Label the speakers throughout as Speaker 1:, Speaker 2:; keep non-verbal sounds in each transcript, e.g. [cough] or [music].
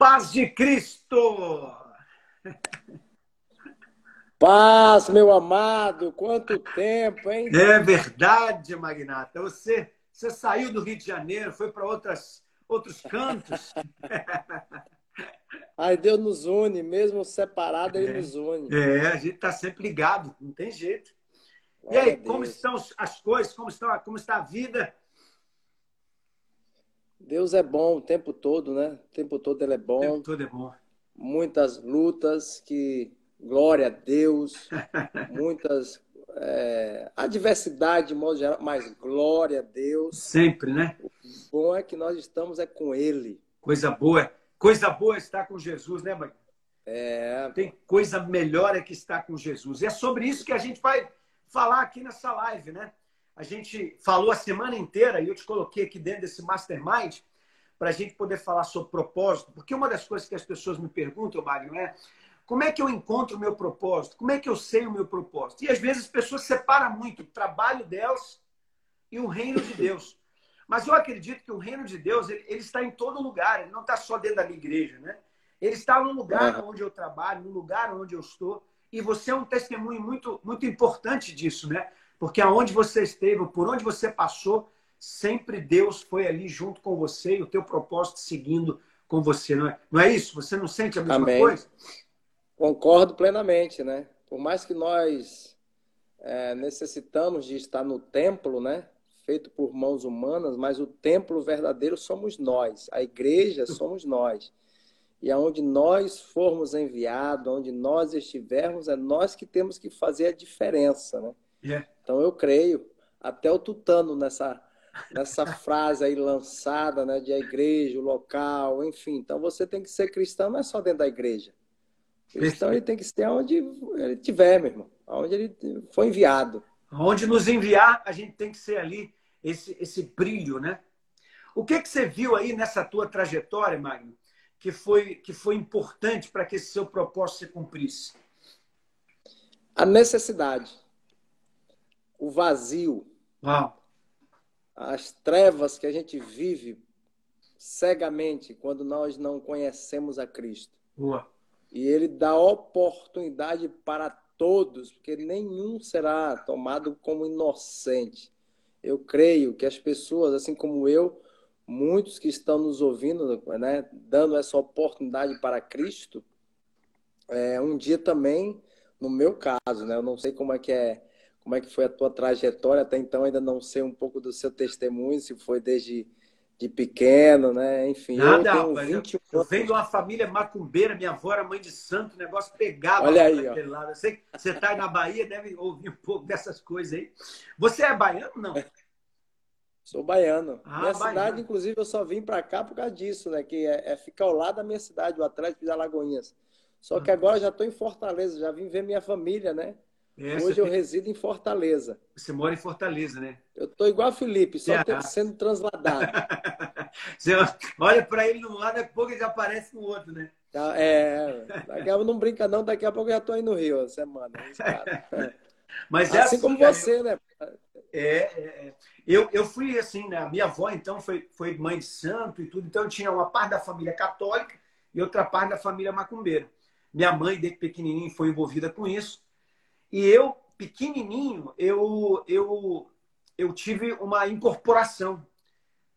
Speaker 1: Paz de Cristo!
Speaker 2: Paz, meu amado, quanto tempo, hein?
Speaker 1: É verdade, Magnata. Você, você saiu do Rio de Janeiro, foi para outros cantos. [laughs]
Speaker 2: Ai, Deus nos une, mesmo separado, Ele é. nos une.
Speaker 1: É, a gente está sempre ligado, não tem jeito. Glória e aí, como estão as coisas? Como, estão, como está a vida?
Speaker 2: Deus é bom o tempo todo, né? O tempo todo ele é bom. O
Speaker 1: tempo todo é bom.
Speaker 2: Muitas lutas que, glória a Deus, [laughs] muitas é, adversidade de modo geral, mas glória a Deus.
Speaker 1: Sempre, né? O
Speaker 2: bom é que nós estamos é com Ele.
Speaker 1: Coisa boa. Coisa boa é estar com Jesus, né, mãe?
Speaker 2: É.
Speaker 1: Tem coisa melhor é que estar com Jesus. E é sobre isso que a gente vai falar aqui nessa live, né? a gente falou a semana inteira e eu te coloquei aqui dentro desse mastermind para a gente poder falar sobre propósito, porque uma das coisas que as pessoas me perguntam, Mário, é como é que eu encontro o meu propósito? Como é que eu sei o meu propósito? E às vezes as pessoas separam muito o trabalho delas e o reino de Deus. Mas eu acredito que o reino de Deus ele, ele está em todo lugar, ele não está só dentro da minha igreja, né? Ele está no lugar onde eu trabalho, no lugar onde eu estou, e você é um testemunho muito, muito importante disso, né? Porque aonde você esteve, por onde você passou, sempre Deus foi ali junto com você e o teu propósito seguindo com você, não é? Não é isso? Você não sente a mesma
Speaker 2: Amém.
Speaker 1: coisa?
Speaker 2: Concordo plenamente, né? Por mais que nós é, necessitamos de estar no templo, né? Feito por mãos humanas, mas o templo verdadeiro somos nós, a igreja [laughs] somos nós. E aonde nós formos enviados, onde nós estivermos, é nós que temos que fazer a diferença, né?
Speaker 1: Yeah.
Speaker 2: Então eu creio, até o Tutano nessa, nessa frase aí lançada, né, de a igreja, o local, enfim. Então você tem que ser cristão, não é só dentro da igreja. cristão ele tem que ser onde ele estiver, meu irmão, onde ele foi enviado.
Speaker 1: Onde nos enviar, a gente tem que ser ali esse, esse brilho, né? O que, que você viu aí nessa tua trajetória, Magno, que foi, que foi importante para que esse seu propósito se cumprisse?
Speaker 2: A necessidade o vazio,
Speaker 1: Uau.
Speaker 2: As trevas que a gente vive cegamente quando nós não conhecemos a Cristo.
Speaker 1: Boa.
Speaker 2: E ele dá oportunidade para todos, porque nenhum será tomado como inocente. Eu creio que as pessoas, assim como eu, muitos que estão nos ouvindo, né, dando essa oportunidade para Cristo, é, um dia também, no meu caso, né, eu não sei como é que é como é que foi a tua trajetória até então, ainda não sei um pouco do seu testemunho, se foi desde de pequeno, né? Enfim,
Speaker 1: Nada, eu, tenho 21 eu, eu venho de uma família macumbeira, minha avó era mãe de santo, o negócio pegava
Speaker 2: Olha aí, ó.
Speaker 1: lado. Eu sei que você está aí na Bahia, deve ouvir um pouco dessas coisas aí. Você é baiano, não? [laughs]
Speaker 2: Sou baiano.
Speaker 1: Ah,
Speaker 2: minha
Speaker 1: baiano.
Speaker 2: cidade, inclusive, eu só vim para cá por causa disso, né? Que é, é ficar ao lado da minha cidade, o Atlético de Alagoinhas. Só que agora já estou em Fortaleza, já vim ver minha família, né?
Speaker 1: É,
Speaker 2: Hoje eu
Speaker 1: tem-
Speaker 2: resido em Fortaleza.
Speaker 1: Você mora em Fortaleza, né?
Speaker 2: Eu tô igual a Felipe, só tô sendo transladado. [laughs]
Speaker 1: Você olha para ele num lado, daqui a pouco ele já aparece no outro, né?
Speaker 2: Tá, É, daqui a pouco não brinca não, daqui a pouco eu já tô aí no Rio, semana. [laughs]
Speaker 1: Mas é
Speaker 2: Assim como
Speaker 1: cara,
Speaker 2: você, né?
Speaker 1: É, é, é. Eu, eu fui assim, né? A minha avó, então, foi, foi mãe de santo e tudo. Então, eu tinha uma parte da família católica e outra parte da família macumbeira. Minha mãe, desde pequenininho, foi envolvida com isso. E eu, pequenininho, eu, eu, eu tive uma incorporação.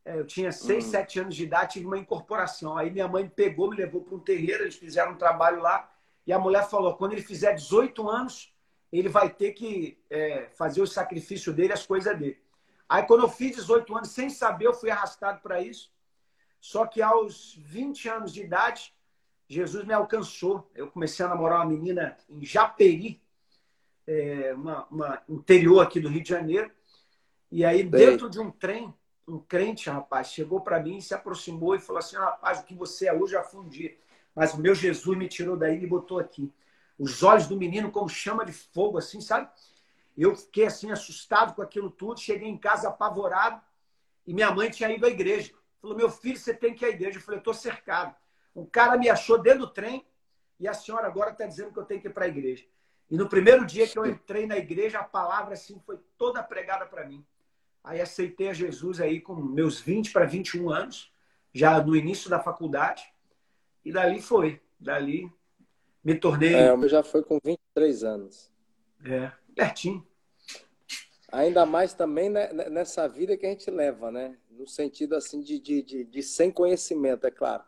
Speaker 1: É, Eu tinha seis,
Speaker 2: Hum.
Speaker 1: sete anos de idade, tive uma incorporação. Aí minha mãe pegou, me levou para um terreiro, eles fizeram um trabalho lá. E a mulher falou: quando ele fizer 18 anos, ele vai ter que é, fazer o sacrifício dele, as coisas dele. Aí, quando eu fiz 18 anos, sem saber, eu fui arrastado para isso. Só que aos 20 anos de idade, Jesus me alcançou. Eu comecei a namorar uma menina em Japeri, é, uma, uma interior aqui do Rio de Janeiro. E aí, dentro de um trem, um crente, rapaz, chegou para mim, se aproximou e falou assim: rapaz, o que você é hoje um dia, mas o meu Jesus me tirou daí e me botou aqui. Os olhos do menino como chama de fogo, assim, sabe? Eu fiquei assim assustado com aquilo tudo, cheguei em casa apavorado e minha mãe tinha ido à igreja. Falou: meu filho, você tem que ir à igreja. Eu falei: eu estou cercado. Um cara me achou dentro do trem e a senhora agora está dizendo que eu tenho que ir para a igreja. E no primeiro dia que eu entrei na igreja, a palavra assim foi toda pregada para mim. Aí aceitei a Jesus aí com meus 20 para 21 anos, já no início da faculdade. E dali foi. Dali me tornei.
Speaker 2: É, eu já foi com 23 anos.
Speaker 1: É, pertinho.
Speaker 2: Ainda mais também né, nessa vida que a gente leva, né? No sentido assim de, de, de, de sem conhecimento, é claro.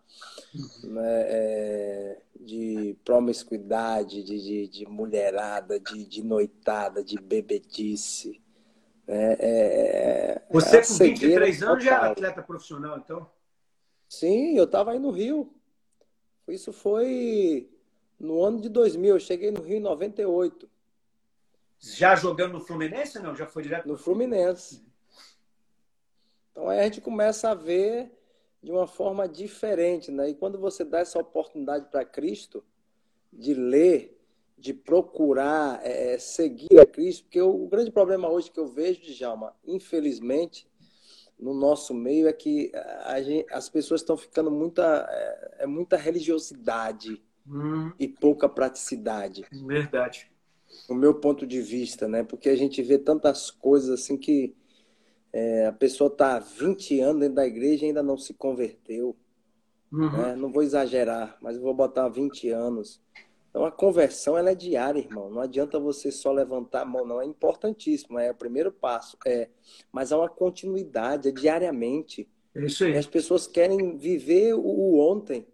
Speaker 2: Né? É, de promiscuidade, de, de, de mulherada, de, de noitada, de bebedice. Né? É,
Speaker 1: Você com 23 anos já era atleta profissional, então?
Speaker 2: Sim, eu estava aí no Rio. Isso foi no ano de 2000. Eu cheguei no Rio em 98.
Speaker 1: Já jogando no Fluminense não? Já foi direto?
Speaker 2: No Fluminense. Então aí a gente começa a ver de uma forma diferente, né? E quando você dá essa oportunidade para Cristo de ler, de procurar é, é, seguir a Cristo, porque o, o, grande problema hoje que eu vejo, Djalma, infelizmente, no nosso meio é que gente, as pessoas estão ficando muita é, é muita religiosidade hum. e pouca praticidade.
Speaker 1: Verdade
Speaker 2: no meu ponto de vista, né? Porque a gente vê tantas coisas assim que é, a pessoa está 20 anos dentro da igreja e ainda não se converteu. Uhum. Né? Não vou exagerar, mas vou botar 20 anos. Então a conversão ela é diária, irmão. Não adianta você só levantar a mão, não. É importantíssimo, é o primeiro passo. É, mas há uma continuidade, é diariamente.
Speaker 1: É isso aí.
Speaker 2: E as pessoas querem viver o ontem.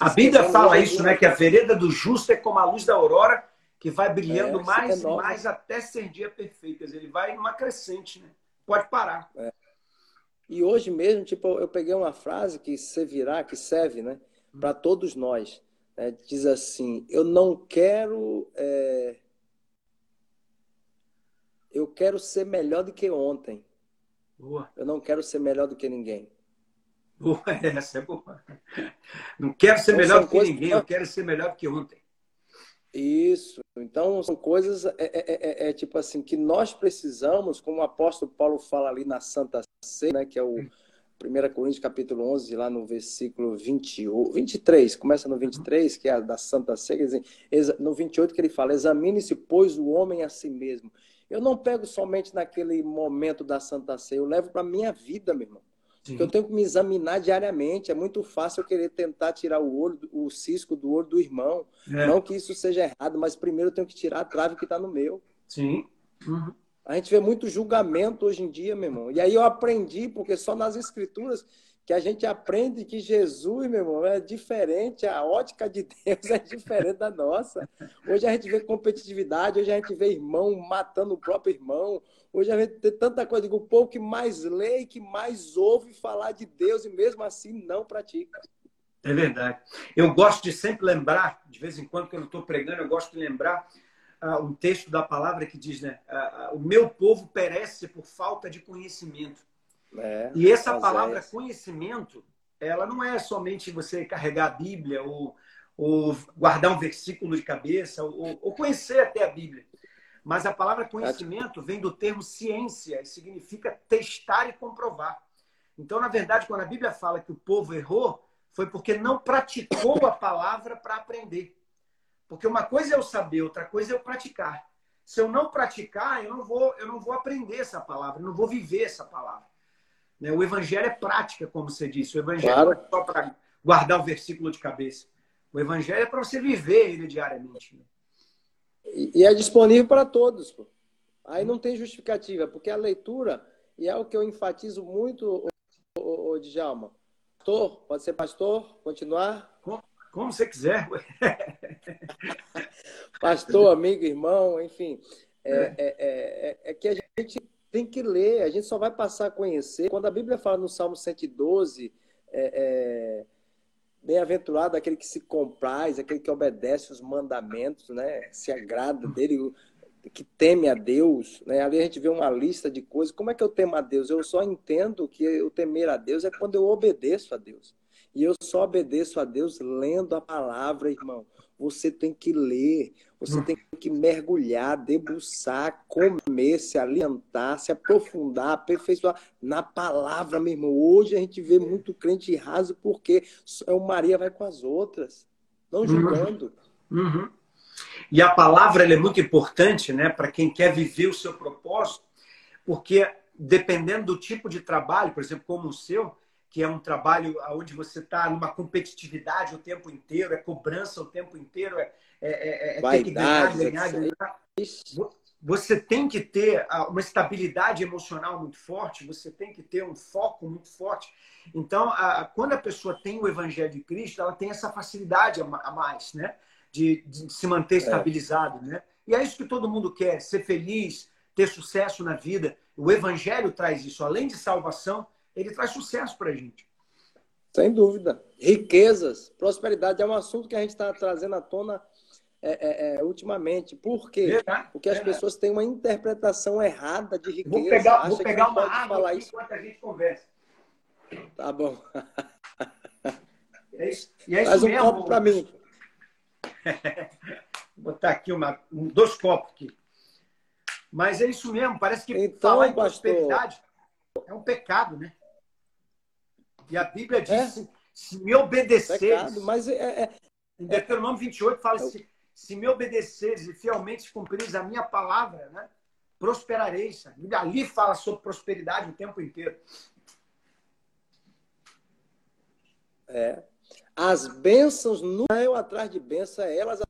Speaker 1: A Bíblia fala isso, né? Que a vereda do justo é como a luz da aurora que vai brilhando é, mais é e mais até ser dia perfeito. Ele vai numa crescente, né? Pode parar.
Speaker 2: É. E hoje mesmo, tipo, eu peguei uma frase que servirá, que serve, né, para todos nós. Né? Diz assim: Eu não quero. É... Eu quero ser melhor do que ontem.
Speaker 1: Boa.
Speaker 2: Eu não quero ser melhor do que ninguém.
Speaker 1: Boa, [laughs] essa é boa. Não quero ser então, melhor do que ninguém, eu quero ser melhor do que ontem.
Speaker 2: Isso. Então, são coisas, é, é, é, é, tipo assim, que nós precisamos, como o apóstolo Paulo fala ali na Santa Ceia, né, que é o 1 Coríntios capítulo 11, lá no versículo 28, 23, começa no 23, que é da Santa Ceia, no 28 que ele fala, examine-se, pois, o homem a si mesmo. Eu não pego somente naquele momento da Santa Ceia, eu levo para a minha vida, meu irmão. Porque eu tenho que me examinar diariamente. É muito fácil eu querer tentar tirar o olho, o cisco do olho do irmão. É. Não que isso seja errado, mas primeiro eu tenho que tirar a trave que está no meu.
Speaker 1: Sim. Uhum.
Speaker 2: A gente vê muito julgamento hoje em dia, meu irmão. E aí eu aprendi, porque só nas escrituras que a gente aprende que Jesus, meu irmão, é diferente, a ótica de Deus [laughs] é diferente da nossa. Hoje a gente vê competitividade, hoje a gente vê irmão matando o próprio irmão, hoje a gente tem tanta coisa, digo, o povo que mais lê e que mais ouve falar de Deus e mesmo assim não pratica.
Speaker 1: É verdade. Eu gosto de sempre lembrar, de vez em quando, quando eu estou pregando, eu gosto de lembrar uh, um texto da palavra que diz, né? Uh, uh, o meu povo perece por falta de conhecimento. É, e essa palavra conhecimento, ela não é somente você carregar a Bíblia ou, ou guardar um versículo de cabeça ou, ou conhecer até a Bíblia. Mas a palavra conhecimento vem do termo ciência, e significa testar e comprovar. Então, na verdade, quando a Bíblia fala que o povo errou, foi porque não praticou a palavra para aprender. Porque uma coisa é eu saber, outra coisa é eu praticar. Se eu não praticar, eu não vou, eu não vou aprender essa palavra, eu não vou viver essa palavra. Né? O evangelho é prática, como você disse. O evangelho claro. não é só para guardar o versículo de cabeça. O evangelho é para você viver ele diariamente. Né?
Speaker 2: E, é disponível para todos. Pô. Aí não tem justificativa, porque a leitura, e é o que eu enfatizo muito, o, o, o Djalma. Pastor, pode ser pastor? Continuar?
Speaker 1: Como, como você quiser. [laughs]
Speaker 2: pastor, amigo, irmão, enfim. É, é. É, é, é, que a gente tem que ler, a gente só vai passar a conhecer. Quando a Bíblia fala no Salmo 112, é, é, bem-aventurado aquele que se compraz, aquele que obedece os mandamentos, né? se agrada dele. que teme a Deus, né? ali a gente vê uma lista de coisas. Como é que eu temo a Deus? Eu só entendo que eu temer a Deus é quando eu obedeço a Deus. E eu só obedeço a Deus lendo a palavra, irmão. Você tem que ler, você tem que mergulhar, debruçar, comer, se alimentar, se aprofundar, aperfeiçoar na palavra, meu irmão. Hoje a gente vê muito crente raso porque o Maria vai com as outras, não uhum. julgando.
Speaker 1: Uhum. Uhum. E a palavra é muito importante né, para quem quer viver o seu propósito, porque dependendo do tipo de trabalho, por exemplo, como o seu, que é um trabalho onde você está numa competitividade o tempo inteiro, é cobrança o tempo inteiro, é, é, é, é ter que ganhar, ganhar, ganhar. Você tem que ter uma estabilidade emocional muito forte, você tem que ter um foco muito forte. Então, a, quando a pessoa tem o Evangelho de Cristo, ela tem essa facilidade a mais, né? De, de se manter é. estabilizado, né? E é isso que todo mundo quer, ser feliz, ter sucesso na vida. O Evangelho traz isso. Além de salvação, ele traz sucesso para a gente.
Speaker 2: Sem dúvida. Riquezas, prosperidade é um assunto que a gente está trazendo à tona é, é, é, ultimamente. Por quê? Verdade, Porque as pessoas têm uma interpretação errada de riqueza.
Speaker 1: Vou pegar, vou pegar uma água falar isso. enquanto a gente conversa.
Speaker 2: Tá bom.
Speaker 1: É isso, e é
Speaker 2: Faz um mesmo. copo para mim. [laughs]
Speaker 1: Vou botar aqui uma, um, dois copos aqui. Mas é isso mesmo, parece que
Speaker 2: então,
Speaker 1: falar
Speaker 2: em prosperidade
Speaker 1: é um pecado, né? E a Bíblia diz: é. se me obedeceres.
Speaker 2: mas é, é,
Speaker 1: em Deuteronômio 28 fala: se, se me obedeceres e fielmente cumprires a minha palavra, né? prosperareis. Ali fala sobre prosperidade o tempo inteiro.
Speaker 2: É. As bênçãos não é eu atrás de bênçãos, é elas.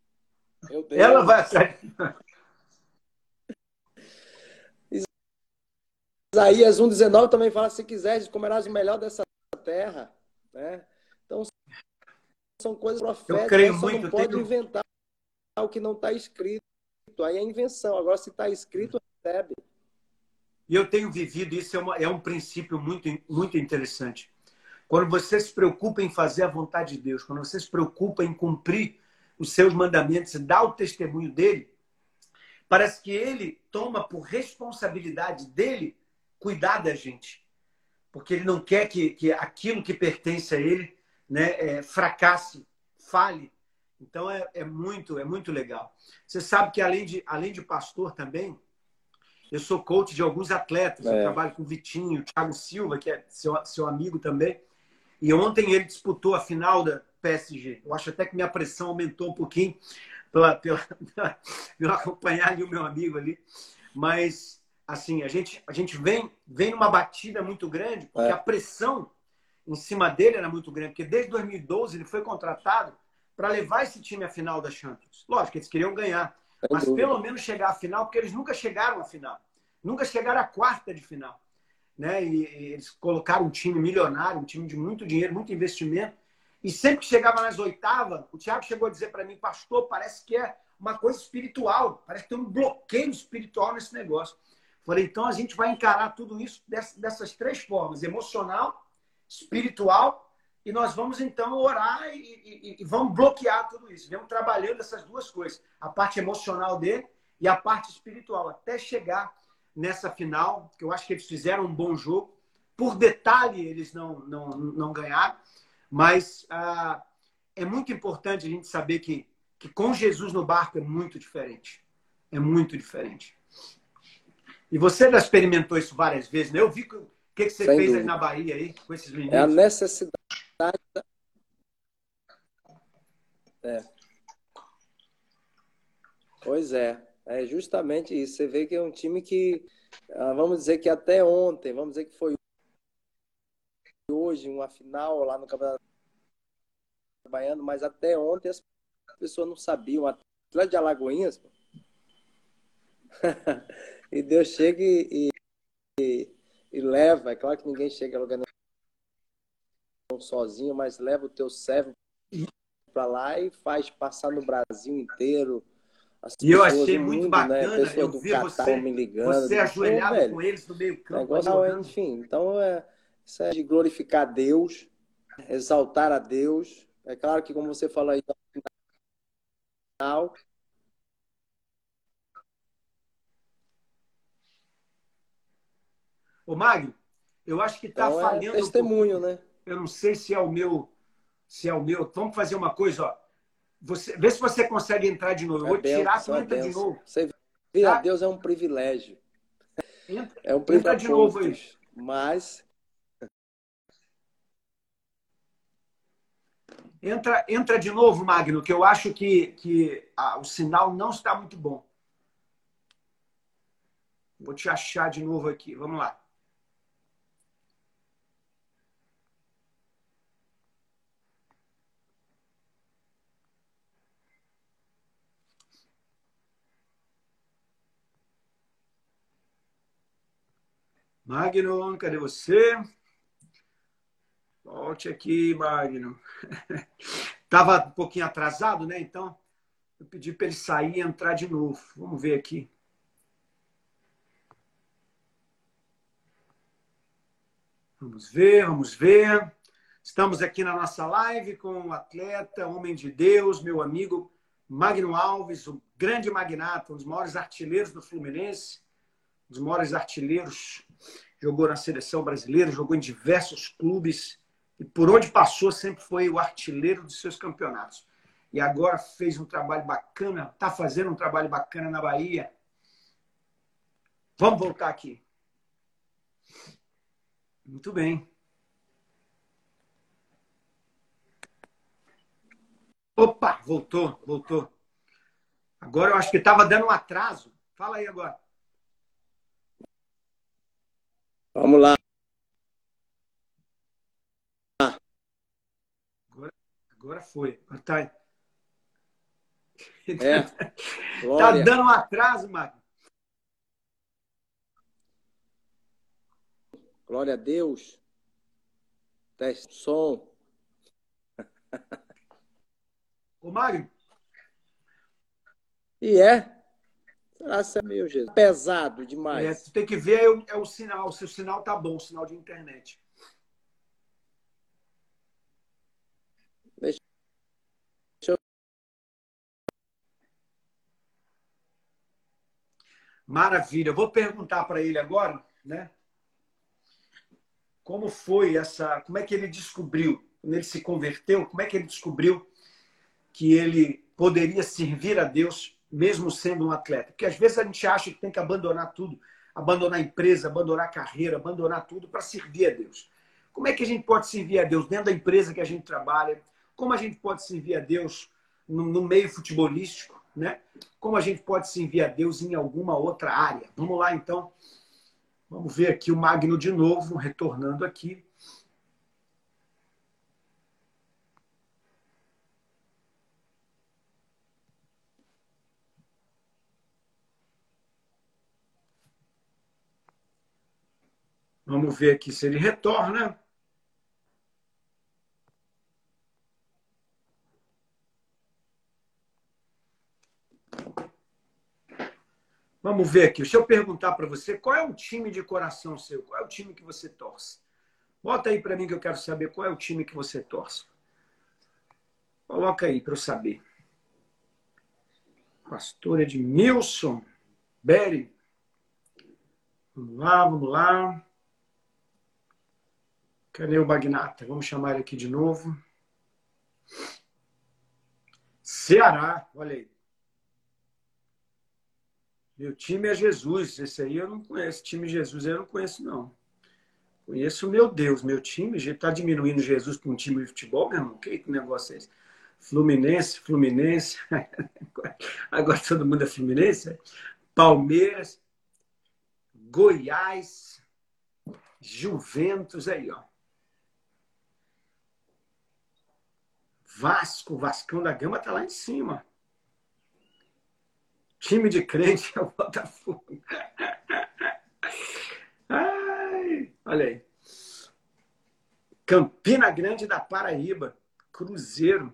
Speaker 1: Ela vai atrás.
Speaker 2: Isaías 1,19 também fala: se quiseres, comerás o melhor dessa terra. Né? Então, são coisas proféticas.
Speaker 1: Eu creio muito. Não
Speaker 2: pode tenho... inventar o que não está escrito. Aí é invenção. Agora, se está escrito, recebe.
Speaker 1: E eu tenho vivido isso, é, uma, é um princípio muito, muito interessante. Quando você se preocupa em fazer a vontade de Deus, quando você se preocupa em cumprir os seus mandamentos e dar o testemunho dele, parece que ele toma por responsabilidade dele cuidar da gente porque ele não quer que, que aquilo que pertence a ele né, é, fracasse, fale. Então é, é, muito é muito legal. Você sabe que além de além de pastor também, eu sou coach de alguns atletas. É. Eu trabalho com o Vitinho, o Thiago Silva, que é seu, seu amigo também. E ontem ele disputou a final da PSG. Eu acho até que minha pressão aumentou um pouquinho pela, pela, pela, [laughs] pela acompanhar ali o meu amigo ali. Mas assim, a gente, a gente vem, vem numa batida muito grande, porque é. a pressão em cima dele era muito grande, porque desde 2012 ele foi contratado para levar esse time à final da Champions. Lógico, eles queriam ganhar, mas pelo menos chegar à final, porque eles nunca chegaram à final. Nunca chegaram à quarta de final. Né? E, e eles colocaram um time milionário, um time de muito dinheiro, muito investimento. E sempre que chegava nas oitavas, o Thiago chegou a dizer para mim, pastor, parece que é uma coisa espiritual, parece que tem um bloqueio espiritual nesse negócio. Falei, então a gente vai encarar tudo isso dessas três formas: emocional, espiritual, e nós vamos então orar e, e, e, vamos bloquear tudo isso. Vamos trabalhando essas duas coisas: a parte emocional dele e a parte espiritual, até chegar nessa final, que eu acho que eles fizeram um bom jogo. Por detalhe, eles não, não, não ganharam, mas ah, é muito importante a gente saber que, que com Jesus no barco é muito diferente. É muito diferente. E você já experimentou isso várias vezes, né? Eu vi o que, que você Sem fez aí na Bahia aí, com esses meninos.
Speaker 2: É a necessidade. É. Pois é. É justamente isso. Você vê que é um time que, ah, vamos dizer que até ontem, vamos dizer que foi hoje uma final lá no Campeonato Baiano, mas até ontem as pessoas não sabiam. Atlético de Alagoinhas, [laughs] E Deus chega e, e, e leva. É claro que ninguém chega a lugar sozinho, mas leva o teu servo para lá e faz passar no Brasil inteiro.
Speaker 1: e eu achei muito mundo, né, bacana, né? eu vi Catar, você, me ligando, você ajoelhado com eles no meio campo.
Speaker 2: Negócio, enfim, então é, isso é de glorificar Deus, exaltar a Deus. É claro que, como você falou aí, no final,
Speaker 1: Ô, Magno, eu acho que está
Speaker 2: Então, é
Speaker 1: falhando. um
Speaker 2: testemunho, né?
Speaker 1: Eu não sei se é o meu. Se é o meu. Vamos fazer uma coisa, ó. Você, vê se você consegue entrar de novo. Eu
Speaker 2: É
Speaker 1: vou tirar,
Speaker 2: bênção,
Speaker 1: tu
Speaker 2: é
Speaker 1: entra de novo.
Speaker 2: Você a
Speaker 1: Tá?
Speaker 2: Deus é um privilégio.
Speaker 1: Entra,
Speaker 2: É um
Speaker 1: entra
Speaker 2: privilégio.
Speaker 1: de novo aí.
Speaker 2: Mas
Speaker 1: Entra, entra de novo, Magno, que eu acho que, que ah, o sinal não está muito bom. Vou te achar de novo aqui. Vamos lá. Magno, cadê você? Volte aqui, Magno. [laughs] Tava um pouquinho atrasado, né? Então, eu pedi para ele sair e entrar de novo. Vamos ver aqui. Vamos ver, vamos ver. Estamos aqui na nossa live com o atleta, homem de Deus, meu amigo Magno Alves, o grande magnata, um dos maiores artilheiros do Fluminense, dos maiores artilheiros. Jogou na seleção brasileira, jogou em diversos clubes e por onde passou sempre foi o artilheiro dos seus campeonatos. E agora fez um trabalho bacana, está fazendo um trabalho bacana na Bahia. Vamos voltar aqui. Muito bem. Opa, voltou, voltou. Agora eu acho que estava dando um atraso. Fala aí agora.
Speaker 2: Vamos lá.
Speaker 1: Agora, agora foi. Agora tá...
Speaker 2: É. [laughs]
Speaker 1: tá dando um atraso, Magno.
Speaker 2: Glória a Deus. Teste som.
Speaker 1: Ô, Magno,
Speaker 2: E é. Que é meu Jesus? Pesado
Speaker 1: é,
Speaker 2: demais.
Speaker 1: tu tem que ver é o, é o sinal. Se o sinal tá bom, o sinal de internet.
Speaker 2: Deixa eu-
Speaker 1: Maravilha. Eu vou perguntar para ele agora, né? Como foi essa. Como é que ele descobriu, quando ele se converteu, como é que ele descobriu que ele poderia servir a Deus mesmo sendo um atleta? Porque às vezes a gente acha que tem que abandonar tudo, abandonar a empresa, abandonar a carreira, abandonar tudo para servir a Deus. Como é que a gente pode servir a Deus dentro da empresa que a gente trabalha? Como a gente pode servir a Deus no, no meio futebolístico, né? Como a gente pode servir a Deus em alguma outra área? Vamos lá, então. Vamos ver aqui o Magno de novo, retornando aqui. Vamos ver aqui se ele retorna. Vamos ver aqui. Deixa eu perguntar para você, qual é o time de coração seu? Qual é o time que você torce? Bota aí para mim que eu quero saber qual é o time que você torce. Coloca aí para eu saber. Pastor Edmilson Berry. Vamos lá, vamos lá. Cadê o Magnata? Vamos chamar ele aqui de novo. Ceará, olha aí. Meu time é Jesus. Esse aí eu não conheço. Time Jesus eu não conheço, não. Conheço meu Deus, meu time. Está diminuindo Jesus para um time de futebol, meu irmão? Que negócio é esse? Fluminense, Fluminense. [laughs] Agora todo mundo é Fluminense. Palmeiras, Goiás, Juventus, aí, ó. Vasco, Vascão da Gama tá lá em cima. Time de crente é o Botafogo. [laughs] Ai, olha aí. Campina Grande da Paraíba, Cruzeiro.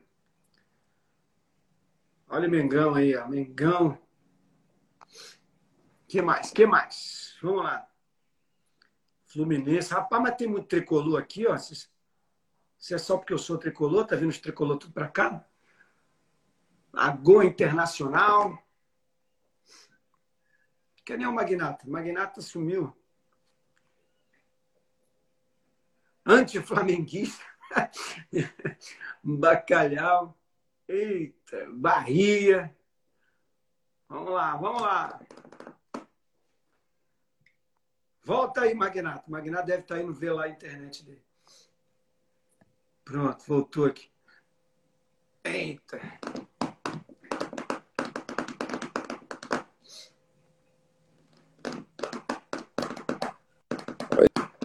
Speaker 1: Olha o Mengão aí, ó. Mengão. que mais? que mais? Vamos lá. Fluminense. Rapaz, mas tem muito tricolor aqui, ó. Se é só porque eu sou tricolor, tá vindo os tricolor tudo para cá? Lagoa Internacional. Cadê o Magnata? Magnata sumiu. anti-flamenguista, [laughs] bacalhau, eita, Bahia. Vamos lá, vamos lá. Volta aí, Magnato. O Magnato deve estar indo ver lá a internet dele. Pronto, voltou aqui. Eita.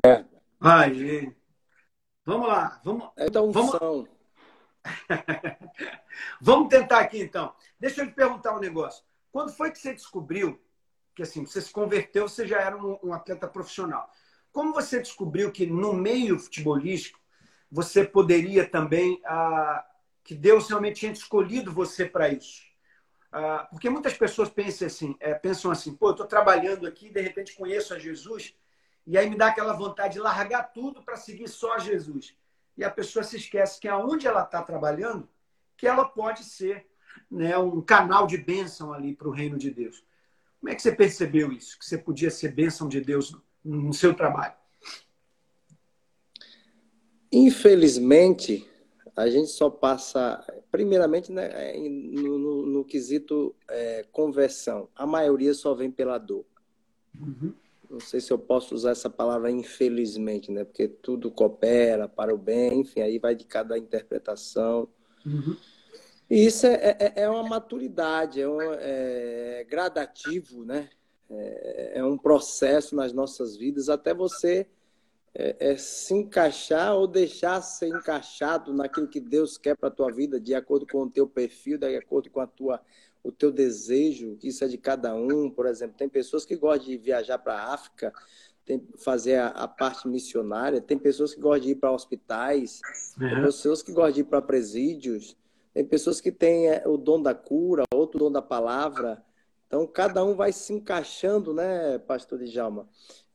Speaker 1: É. Aí. Vamos lá. Vamos,
Speaker 2: é da unção.
Speaker 1: Vamos... [laughs] vamos tentar aqui, então. Deixa eu te perguntar um negócio. Quando foi que você descobriu que assim, você se converteu, você já era um, um atleta profissional. Como você descobriu que no meio futebolístico você poderia também, ah, que Deus realmente tinha escolhido você para isso? Ah, porque muitas pessoas pensam assim, é, pensam assim, pô, eu estou trabalhando aqui, de repente conheço a Jesus, e aí me dá aquela vontade de largar tudo para seguir só a Jesus. E a pessoa se esquece que aonde ela está trabalhando, que ela pode ser né, um canal de bênção ali para o reino de Deus. Como é que você percebeu isso? Que você podia ser bênção de Deus no seu trabalho?
Speaker 2: Infelizmente, a gente só passa, primeiramente, né, no, no, no quesito é, conversão. A maioria só vem pela dor. Uhum. Não sei se eu posso usar essa palavra infelizmente, né? Porque tudo coopera para o bem, enfim, aí vai de cada interpretação. Uhum. E isso é, é, é uma maturidade, é, um, é gradativo, né? É, é, um processo nas nossas vidas até você é, é, se encaixar ou deixar ser encaixado naquilo que Deus quer para a tua vida, de acordo com o teu perfil, de acordo com a tua, o teu desejo, que isso é de cada um. Por exemplo, tem pessoas que gostam de viajar para a África, tem, fazer a, a, parte missionária, tem pessoas que gostam de ir para hospitais, uhum. tem pessoas que gostam de ir para presídios. Tem pessoas que têm é, o dom da cura, outro dom da palavra. Então, cada um vai se encaixando, né, pastor Djalma?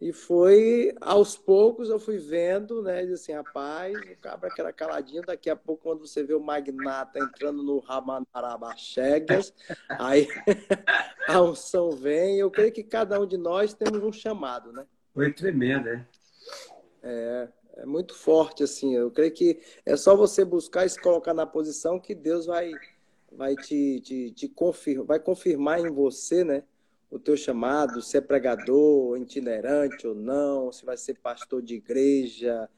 Speaker 2: E foi, aos poucos, eu fui vendo, né, assim, rapaz, o cabra que era caladinho, daqui a pouco, quando você vê o magnata entrando no Ramanarabachegas, [laughs] aí [laughs] a unção vem. Eu creio que cada um de nós temos um chamado, né?
Speaker 1: Foi tremendo,
Speaker 2: é? É, é muito forte, assim. Eu creio que é só você buscar e se colocar na posição que Deus vai, vai te, te, te confirmar, vai confirmar em você, né? O teu chamado, se é pregador, itinerante ou não, se vai ser pastor de igreja,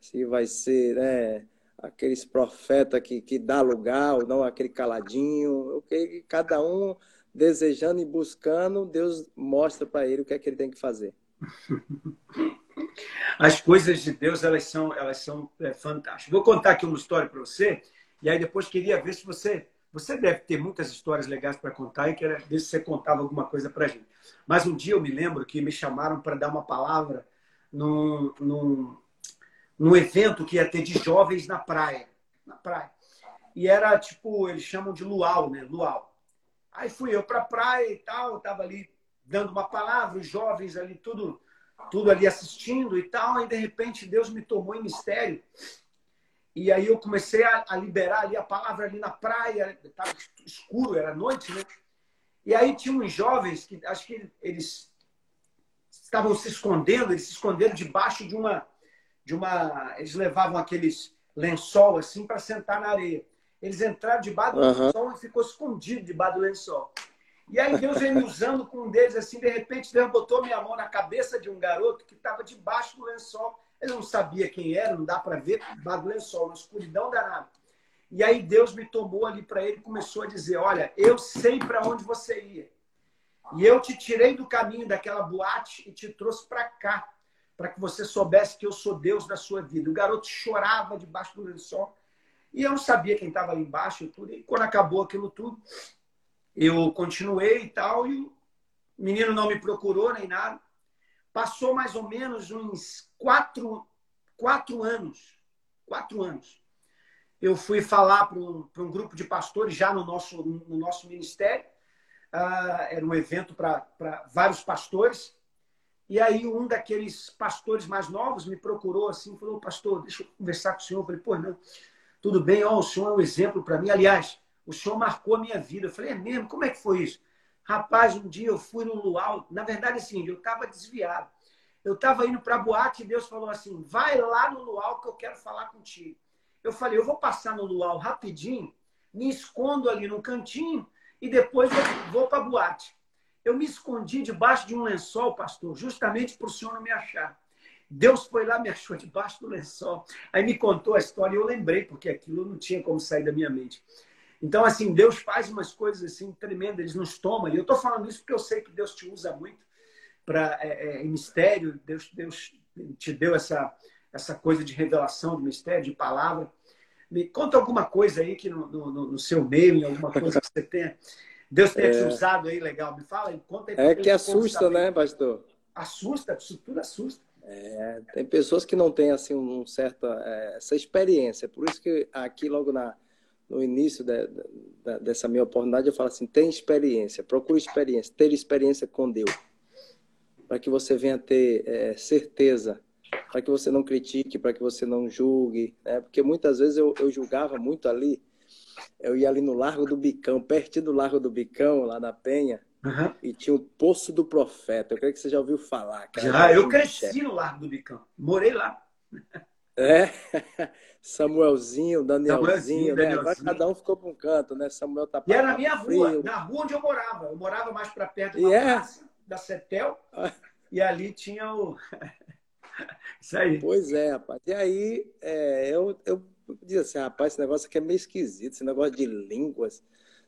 Speaker 2: se vai ser, né? Aqueles profetas que, que dá lugar ou não, aquele caladinho. Que cada um desejando e buscando, Deus mostra para ele o que é que ele tem que fazer. [laughs]
Speaker 1: As coisas de Deus, elas são, elas são é, fantásticas. Vou contar aqui uma história para você, e aí depois queria ver se você. Você deve ter muitas histórias legais para contar e queria ver se você contava alguma coisa para gente. Mas um dia eu me lembro que me chamaram para dar uma palavra num, num, num evento que ia ter de jovens na praia. Na praia. E era tipo, eles chamam de luau, né? Luau. Aí fui eu para a praia e tal, estava ali dando uma palavra, os jovens ali, tudo tudo ali assistindo e tal, e de repente Deus me tomou em mistério. E aí eu comecei a, a liberar ali a palavra ali na praia, estava escuro, era noite, né? E aí tinha uns jovens que acho que eles estavam se escondendo, eles se esconderam debaixo de uma de uma, eles levavam aqueles lençol assim para sentar na areia. Eles entraram debaixo do lençol e ficou escondido debaixo do lençol. E aí Deus vem me usando com um deles assim, de repente Deus botou minha mão na cabeça de um garoto que estava debaixo do lençol. Ele não sabia quem era, não dá para ver, do lençol, na escuridão danada. E aí Deus me tomou ali para ele e começou a dizer: Olha, eu sei para onde você ia. E eu te tirei do caminho daquela boate e te trouxe para cá, para que você soubesse que eu sou Deus da sua vida. O garoto chorava debaixo do lençol. E eu não sabia quem estava ali embaixo e tudo. E quando acabou aquilo tudo, eu continuei e tal, e o menino não me procurou nem nada. Passou mais ou menos uns quatro, quatro anos. Quatro anos. Eu fui falar para um, um grupo de pastores já no nosso, no nosso ministério. Uh, era um evento para vários pastores. E aí um daqueles pastores mais novos me procurou assim, falou, pastor, deixa eu conversar com o senhor. Eu falei, pô, não, tudo bem, ó, o senhor é um exemplo para mim. Aliás, o senhor marcou a minha vida. Eu falei, é mesmo? Como é que foi isso? Rapaz, um dia eu fui no luau. Na verdade, assim, eu estava desviado. Eu estava indo para a boate e Deus falou assim: vai lá no luau que eu quero falar contigo. Eu falei: eu vou passar no luau rapidinho, me escondo ali no cantinho e depois eu vou para a boate. Eu me escondi debaixo de um lençol, pastor, justamente para o senhor não me achar. Deus foi lá, me achou debaixo do lençol. Aí me contou a história e eu lembrei, porque aquilo não tinha como sair da minha mente. Então, assim, Deus faz umas coisas assim tremendas, Ele nos toma. E eu estou falando isso porque eu sei que Deus te usa muito para é, é, mistério. Deus, Deus te deu essa, essa coisa de revelação, de mistério, de palavra. Me conta alguma coisa aí que no, no, no seu meio, em alguma [laughs] coisa que você tenha Deus tenha é... te usado aí, legal. Me fala, conta aí.
Speaker 2: É que assusta, né, pastor?
Speaker 1: Assusta, isso tudo assusta.
Speaker 2: É, tem pessoas que não têm assim um certa é, essa experiência. Por isso que aqui logo na, no início de, de, dessa minha oportunidade eu falo assim: tem experiência, procure experiência, ter experiência com Deus, para que você venha ter é, certeza, para que você não critique, para que você não julgue, né? Porque muitas vezes eu, eu julgava muito ali eu ia ali no Largo do Bicão, pertinho do Largo do Bicão, lá na Penha, uhum. e tinha o Poço do Profeta. Eu creio que você já ouviu falar.
Speaker 1: Cara. Já, eu cresci no Largo do Bicão. Morei lá.
Speaker 2: É, [laughs] Samuelzinho, Danielzinho, né? Agora cada um ficou para um canto, né? Samuel tá
Speaker 1: E era na minha frio. rua, na rua onde eu morava. Eu morava mais para perto da yeah. É? praça, da Cetel, e ali tinha o. [laughs]
Speaker 2: Isso aí. Pois é, rapaz. E aí, é, eu, eu dizia assim, rapaz, esse negócio aqui é meio esquisito, esse negócio de línguas,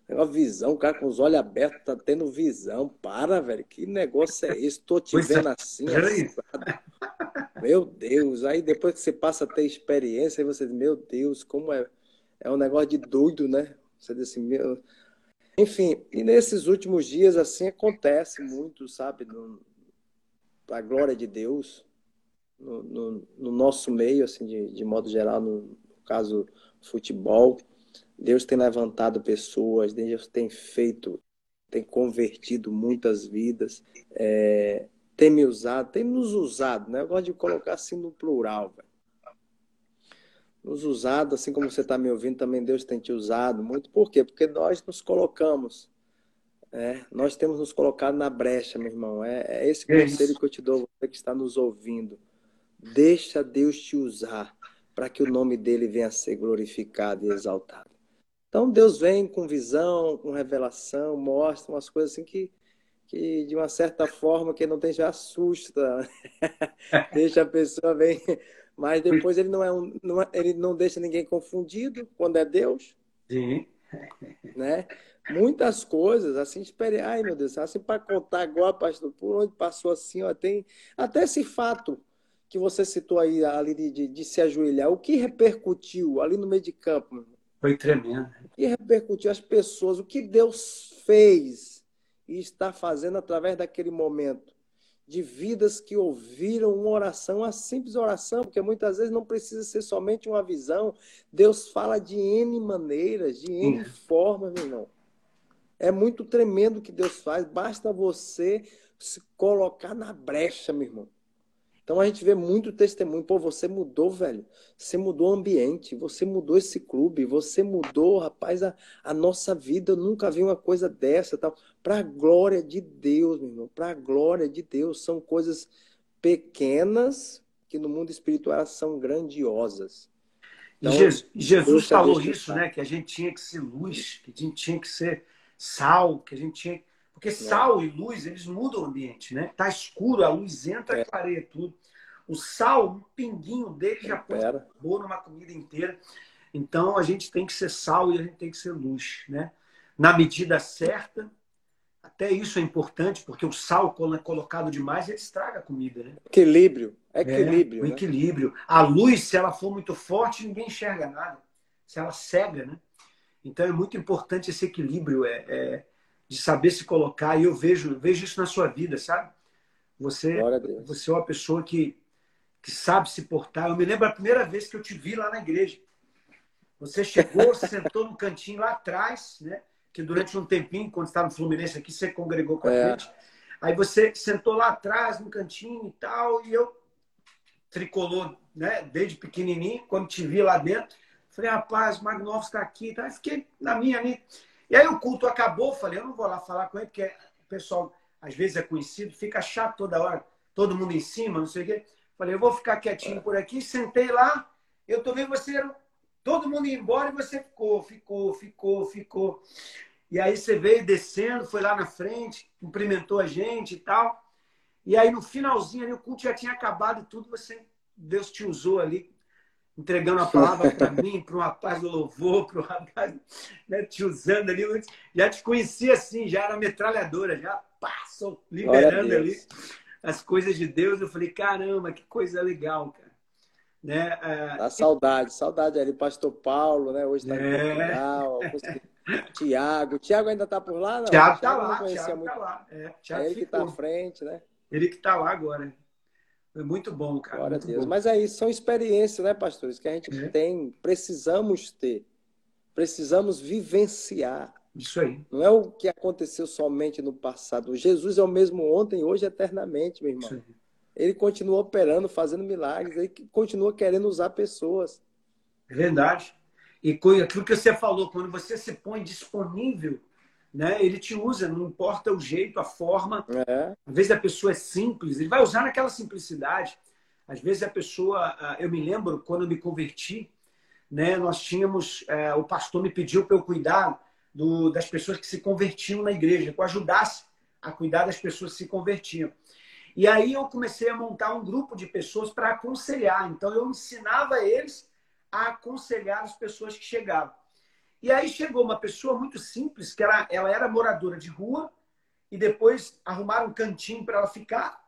Speaker 2: negócio de visão, o cara com os olhos abertos tá tendo visão. Para, velho, que negócio é esse? Tô te pois vendo é. assim, assim Meu Deus, aí depois que você passa a ter experiência, aí você diz, meu Deus, como é. É um negócio de doido, né? Você diz assim, meu. Enfim, e nesses últimos dias, assim, acontece muito, sabe? No, a glória de Deus, no, no, no, nosso meio, assim, de, de modo geral, no, caso futebol. Deus tem levantado pessoas, Deus tem feito, tem convertido muitas vidas, é, tem me usado, tem nos usado, né? Eu gosto de colocar assim no plural, velho. Nos usado, assim como você está me ouvindo, também Deus tem te usado muito. Por quê? Porque nós nos colocamos, é, nós temos nos colocado na brecha, meu irmão. É, é esse conselho que eu te dou, você que está nos ouvindo. Deixa Deus te usar para que o nome dele venha a ser glorificado e exaltado. Então Deus vem com visão, com revelação, mostra umas coisas assim que, que de uma certa forma, quem não tem já assusta, [laughs] deixa a pessoa bem. Mas depois ele não é um, não é, ele não deixa ninguém confundido quando é Deus.
Speaker 1: Sim.
Speaker 2: Né? Muitas coisas, assim, espere, ai meu Deus, assim para contar agora, pastor, por onde passou assim, ó, tem até esse fato que você citou aí, ali de, de, de, se ajoelhar, o que repercutiu ali no meio de campo?
Speaker 1: Foi tremendo.
Speaker 2: O que repercutiu as pessoas, o que Deus fez e está fazendo através daquele momento? De vidas que ouviram uma oração, uma simples oração, porque muitas vezes não precisa ser somente uma visão. Deus fala de N maneiras, de N formas, meu irmão. É muito tremendo o que Deus faz, basta você se colocar na brecha, meu irmão. Então a gente vê muito testemunho. Pô, você mudou, velho. Você mudou o ambiente, você mudou esse clube, você mudou, rapaz, a, a nossa vida. Eu nunca vi uma coisa dessa. tal. Para a glória de Deus, meu irmão. Para a glória de Deus. São coisas pequenas que no mundo espiritual são grandiosas.
Speaker 1: Então, Jesus, Jesus falou isso, né? Que a gente tinha que ser luz, que a gente tinha que ser sal, que a gente tinha que porque sal e luz, eles mudam o ambiente, né? Tá escuro, a luz entra, é. clareia tudo. O sal, um pinguinho dele já põe sabor numa comida inteira. Então a gente tem que ser sal e a gente tem que ser luz, né? Na medida certa. Até isso é importante, porque o sal, quando é colocado demais, ele estraga a comida, né?
Speaker 2: Equilíbrio. Equilíbrio.
Speaker 1: É, o né? equilíbrio. A luz, se ela for muito forte, ninguém enxerga nada. Se ela cega, né? Então é muito importante esse equilíbrio. É, é de saber se colocar. E eu vejo, vejo isso na sua vida, sabe? Você, você é uma pessoa que, que sabe se portar. Eu me lembro a primeira vez que eu te vi lá na igreja. Você chegou, sentou no cantinho lá atrás, né? Que durante um tempinho, quando estava no Fluminense aqui, você congregou com a é. gente. Aí você sentou lá atrás, no cantinho e tal, e eu tricolor, né? Desde pequenininho, quando te vi lá dentro, falei, rapaz, o Magnoff está aqui, tá? fiquei na minha ali. E aí o culto acabou, falei, eu não vou lá falar com ele, porque o pessoal às vezes é conhecido, fica chato toda hora. todo mundo em cima, não sei o quê. Falei, eu vou ficar quietinho por aqui. Sentei lá, eu tô vendo você, todo mundo ia embora e você ficou, ficou, ficou, ficou. E aí você veio descendo, foi lá na frente, cumprimentou a gente e tal. E aí no finalzinho ali, o culto já tinha acabado e tudo, você, Deus te usou ali, entregando a palavra para mim, para um rapaz do louvor, para um rapaz né, te usando ali. Já te conhecia assim, já era metralhadora, já passou, liberando ali as coisas de Deus. Eu falei, caramba, que coisa legal, cara. Né?
Speaker 2: É... saudade, saudade ali, pastor Paulo, né? Hoje está é... em Portugal. Tiago. Tiago ainda está por lá? Não?
Speaker 1: Tiago está lá. Tiago muito... tá lá. É,
Speaker 2: é ele ficou. que está à frente, né?
Speaker 1: Ele que está lá agora. Foi muito bom, cara.
Speaker 2: Glória
Speaker 1: a
Speaker 2: Deus. Bom. Mas é isso, são experiências, né, pastores, que a gente é. tem, precisamos ter, precisamos vivenciar.
Speaker 1: Isso aí.
Speaker 2: Não é o que aconteceu somente no passado. Jesus é o mesmo ontem, hoje, eternamente, meu irmão. Ele continua operando, fazendo milagres, ele continua querendo usar pessoas.
Speaker 1: É verdade. E aquilo que você falou, quando você se põe disponível né? Ele te usa, não importa o jeito, a forma. É. Às vezes a pessoa é simples, ele vai usar naquela simplicidade. Às vezes a pessoa, ah, eu me lembro quando eu me converti, né? Nós tínhamos, é, o pastor me pediu para eu cuidar do, das pessoas que se convertiam na igreja, que eu ajudasse a cuidar das pessoas que se convertiam. E aí eu comecei a montar um grupo de pessoas para aconselhar. Então eu ensinava eles a aconselhar as pessoas que chegavam. E aí chegou uma pessoa muito simples, que ela, ela era moradora de rua, e depois arrumaram um cantinho para ela ficar.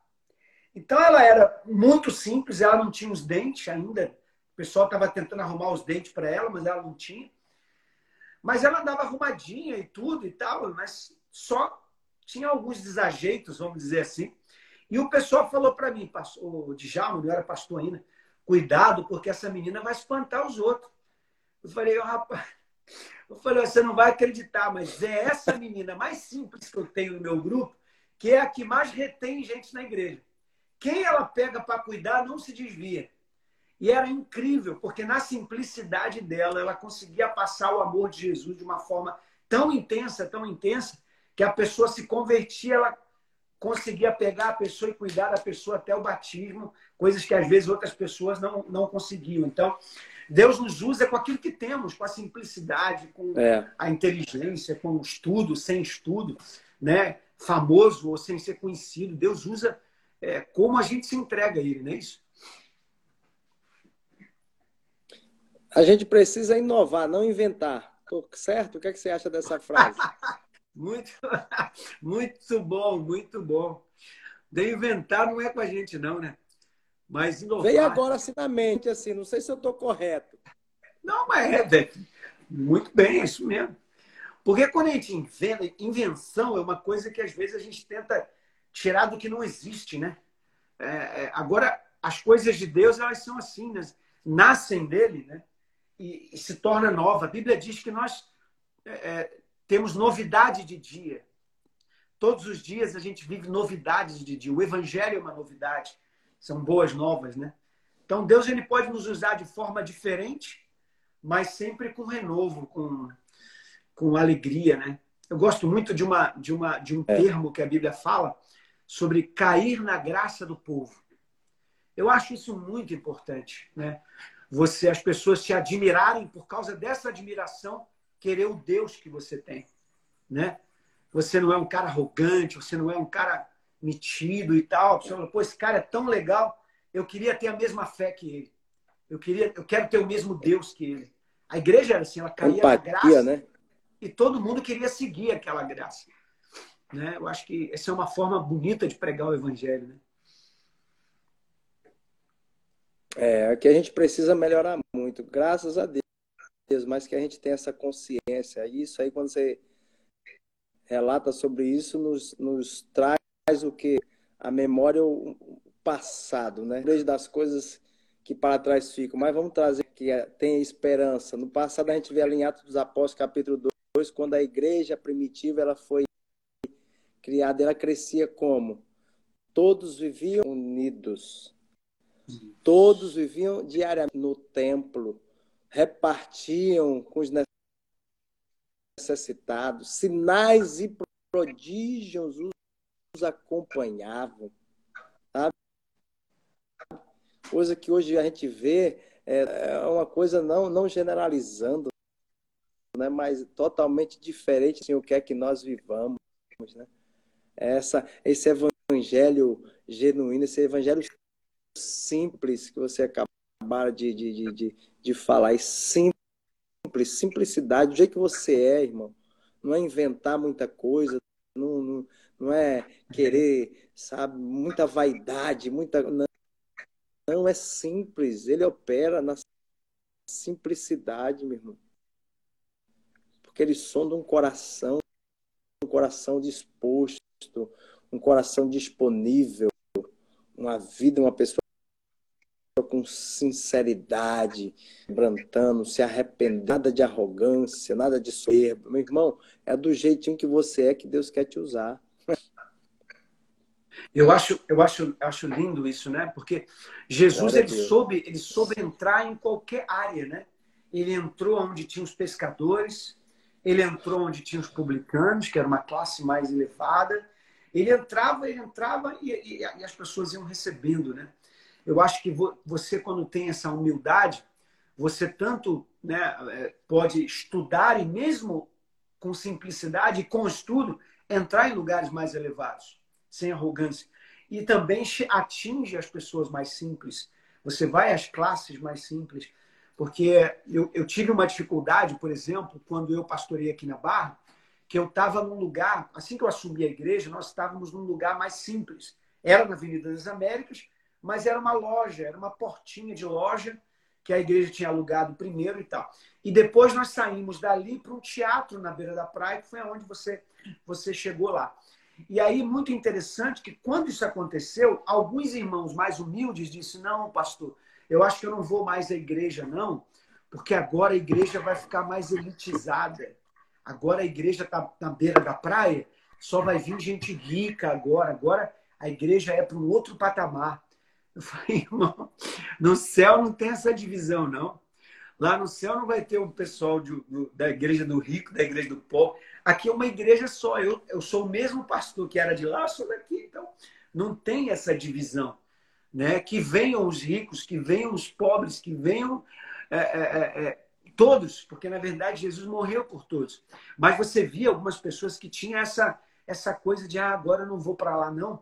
Speaker 1: Então ela era muito simples, ela não tinha os dentes ainda. O pessoal estava tentando arrumar os dentes para ela, mas ela não tinha. Mas ela andava arrumadinha e tudo e tal, mas só tinha alguns desajeitos, vamos dizer assim. E o pessoal falou para mim, o Djalma, não era pastor ainda, cuidado, porque essa menina vai espantar os outros. Eu falei, oh, rapaz, eu falei, você não vai acreditar, mas é essa menina mais simples que eu tenho no meu grupo, que é a que mais retém gente na igreja. Quem ela pega para cuidar não se desvia. E era incrível, porque na simplicidade dela, ela conseguia passar o amor de Jesus de uma forma tão intensa, tão intensa, que a pessoa se convertia, ela conseguia pegar a pessoa e cuidar da pessoa até o batismo, coisas que às vezes outras pessoas não, não conseguiam. Então, Deus nos usa com aquilo que temos, com a simplicidade, com é. a inteligência, com o estudo, sem estudo, né? famoso ou sem ser conhecido. Deus usa é, como a gente se entrega a Ele, não é isso?
Speaker 2: A gente precisa inovar, não inventar. Tô certo? O que, é que você acha dessa frase? [laughs]
Speaker 1: muito, [laughs] muito bom, muito bom. De inventar não é com a gente, não, né? Mas inovar...
Speaker 2: Veio agora assim na mente, assim, não sei se eu estou correto.
Speaker 1: Não, mas é, muito bem, é isso mesmo. Porque quando a gente inventa, invenção é uma coisa que às vezes a gente tenta tirar do que não existe, né? É, é, agora, as coisas de Deus, elas são assim, né? nascem dele, né? E, e, se torna nova. A Bíblia diz que nós é, é, temos novidade de dia. Todos os dias a gente vive novidades de dia. O Evangelho é uma novidade são boas novas, né? Então Deus ele pode nos usar de forma diferente, mas sempre com renovo, com, com alegria, né? Eu gosto muito de uma de uma de um é. termo que a Bíblia fala sobre cair na graça do povo. Eu acho isso muito importante, né? Você as pessoas te admirarem por causa dessa admiração, querer o Deus que você tem, né? Você não é um cara arrogante, você não é um cara metido e tal. A pessoa fala, pô, esse cara é tão legal, eu queria ter a mesma fé que ele. Eu queria, eu quero ter o mesmo Deus que ele. A igreja era assim, ela caía Empatia, na graça né? e todo mundo queria seguir aquela graça. Né? Eu acho que essa é uma forma bonita de pregar o evangelho, né?
Speaker 2: É, que a gente precisa melhorar muito, graças a Deus, mas que a gente tem essa consciência. Isso aí, quando você relata sobre isso, nos, nos traz mais o que a memória o passado, né? Desde das coisas que para trás ficam, mas vamos trazer que é, tem esperança. No passado a gente vê ali em Atos dos Apóstolos, capítulo 2, quando a igreja primitiva ela foi criada, ela crescia como? Todos viviam unidos. Todos viviam diariamente no templo, repartiam com os necessitados, sinais e prodígios os acompanhavam. Sabe? coisa que hoje a gente vê é, é uma coisa não, não generalizando, né, mas totalmente diferente assim, o que é que nós vivamos. Né? Essa, esse evangelho genuíno, esse evangelho simples que você acabaram de, de, de, de, falar, e simples, simplicidade, do jeito que você é, irmão. Não é inventar muita coisa, não, não, não é querer, sabe, muita vaidade, muita. Não, não é simples, ele opera na simplicidade, meu irmão. Porque ele sonda um coração, um coração disposto, um coração disponível, uma vida, uma pessoa com sinceridade, brantando, se arrependendo, nada de arrogância, nada de soberba. Meu irmão, é do jeitinho que você é que Deus quer te usar.
Speaker 1: Eu acho, eu acho, acho lindo isso, né? Porque Jesus ele soube, ele soube entrar em qualquer área, né? Ele entrou onde tinha os pescadores, ele entrou onde tinha os publicanos, que era uma classe mais elevada. Ele entrava, ele entrava e, e, e as pessoas iam recebendo, né? Eu acho que você, quando tem essa humildade, você tanto né, é, pode estudar e mesmo com simplicidade e com estudo entrar em lugares mais elevados, sem arrogância. E também atinge as pessoas mais simples. Você vai às classes mais simples. Porque eu, eu tive uma dificuldade, por exemplo, quando eu pastorei aqui na Barra, que eu estava num lugar, assim que eu assumi a igreja, nós estávamos num lugar mais simples. Era na Avenida das Américas, mas era uma loja, era uma portinha de loja que a igreja tinha alugado primeiro e tal. E depois nós saímos dali para um teatro na beira da praia, que foi onde você, você chegou lá. E aí, muito interessante que quando isso aconteceu, alguns irmãos mais humildes disseram: Não, pastor, eu acho que eu não vou mais à igreja, não, porque agora a igreja vai ficar mais elitizada. Agora a igreja está na beira da praia, só vai vir gente rica agora. Agora a igreja é para um outro patamar. Eu falei, [laughs] irmão, no céu não tem essa divisão, não. Lá no céu não vai ter um pessoal de, do, da igreja do rico, da igreja do pobre. Aqui é uma igreja só. Eu, eu sou o mesmo pastor que era de lá, sou daqui. Então, não tem essa divisão. Né? Que venham os ricos, que venham os pobres, que venham é, é, é, é todos, porque na verdade Jesus morreu por todos. Mas você via algumas pessoas que tinham essa, essa coisa de ah, agora eu não vou para lá, não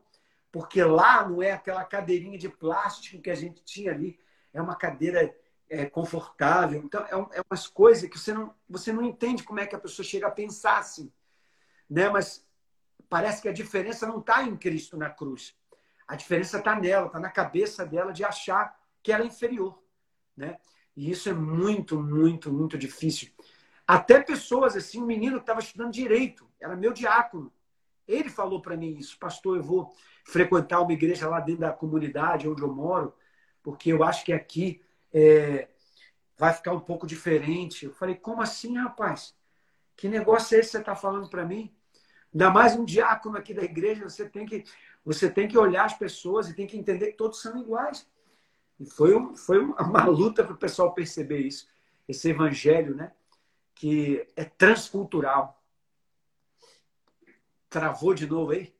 Speaker 1: porque lá não é aquela cadeirinha de plástico que a gente tinha ali, é uma cadeira é, confortável. Então, é, um, é umas coisas que você não, você não entende como é que a pessoa chega a pensar assim. Né? Mas parece que a diferença não está em Cristo na cruz. A diferença está nela, está na cabeça dela de achar que ela é inferior. Né? E isso é muito, muito, muito difícil. Até pessoas assim, um menino que estava estudando direito, era meu diácono. Ele falou para mim isso, pastor, eu vou frequentar uma igreja lá dentro da comunidade onde eu moro, porque eu acho que aqui é, vai ficar um pouco diferente. Eu falei, como assim, rapaz? Que negócio é esse que você está falando para mim? Ainda mais um diácono aqui da igreja, você tem que, você tem que olhar as pessoas e tem que entender que todos são iguais. E foi, um, foi uma luta para o pessoal perceber isso. Esse evangelho, né? Que é transcultural. Travou de novo aí?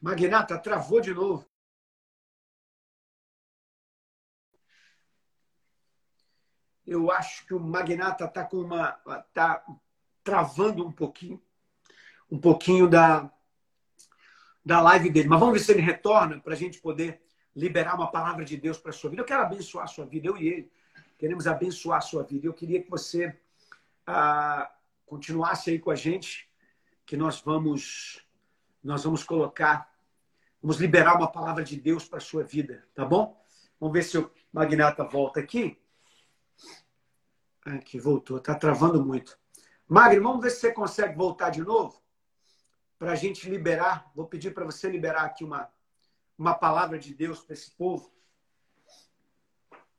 Speaker 1: Magnata, travou de novo. Eu acho que o Magnata está com uma. tá travando um pouquinho. Um pouquinho da, da live dele. Mas vamos ver se ele retorna para a gente poder liberar uma palavra de Deus para a sua vida. Eu quero abençoar a sua vida, eu e ele. Queremos abençoar a sua vida. Eu queria que você ah, continuasse aí com a gente, que nós vamos, nós vamos colocar Vamos liberar uma palavra de Deus para a sua vida, tá bom? Vamos ver se o Magnata volta aqui. Aqui, voltou. Está travando muito. Magno, vamos ver se você consegue voltar de novo para a gente liberar. Vou pedir para você liberar aqui uma, uma palavra de Deus para esse povo.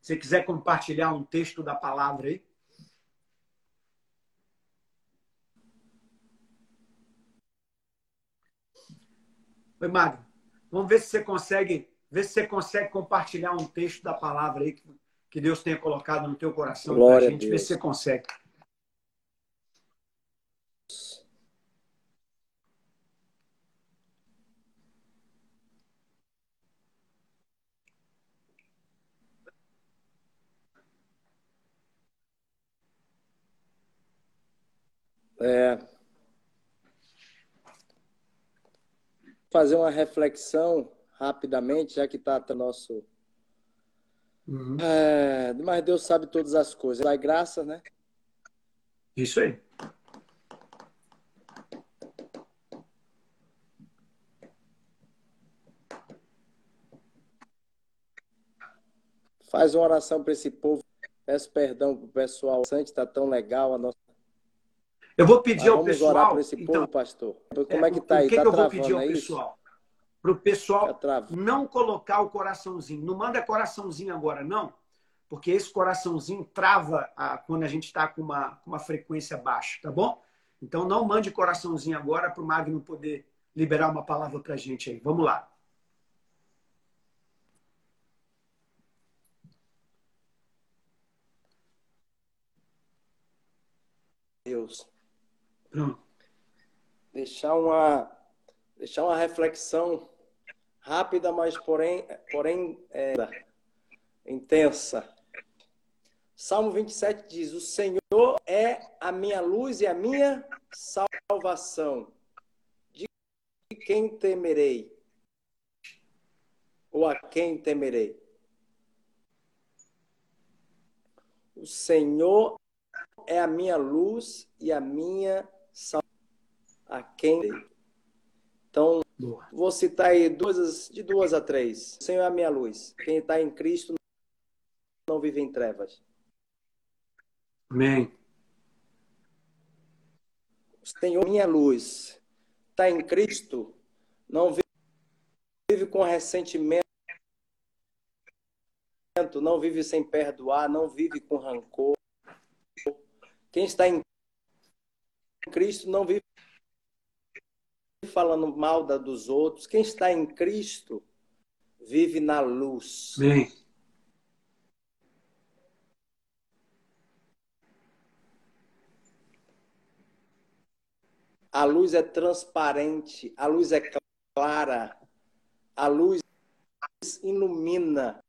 Speaker 1: Se você quiser compartilhar um texto da palavra aí. Oi, Magno. Vamos ver se você consegue, ver se você consegue compartilhar um texto da palavra aí que, que Deus tenha colocado no teu coração para a gente, ver se você consegue.
Speaker 2: É, fazer uma reflexão rapidamente, já que está até nosso. Uhum. É, mas Deus sabe todas as coisas. Dá graça, né?
Speaker 1: Isso aí.
Speaker 2: Faz uma oração para esse povo. Peço perdão para o pessoal. Santo está tão legal a nossa.
Speaker 1: Eu vou pedir ao pessoal.
Speaker 2: Orar esse então, povo, pastor. Como é, é que está aí? O
Speaker 1: que,
Speaker 2: tá
Speaker 1: que eu vou pedir ao pessoal? Para o pessoal
Speaker 2: tá
Speaker 1: não colocar o coraçãozinho. Não manda coraçãozinho agora, não. Porque esse coraçãozinho trava a, quando a gente está com uma, com uma frequência baixa, tá bom? Então não mande coraçãozinho agora para o Magno poder liberar uma palavra para a gente aí. Vamos lá.
Speaker 2: Deus. Deixar uma, deixar uma reflexão rápida, mas porém, porém é, intensa. Salmo 27 diz: O Senhor é a minha luz e a minha salvação. De quem temerei? Ou a quem temerei? O Senhor é a minha luz e a minha salvação. A quem Então, vou citar aí duas, de duas a três. O Senhor é a minha luz. Quem está em Cristo não vive em trevas.
Speaker 1: Amém.
Speaker 2: O Senhor é minha luz. Está em Cristo, não vive, vive com ressentimento, não vive sem perdoar, não vive com rancor. Quem está em Cristo não vive falando mal da dos outros. Quem está em Cristo vive na luz.
Speaker 1: Sim.
Speaker 2: A luz é transparente, a luz é clara, a luz ilumina.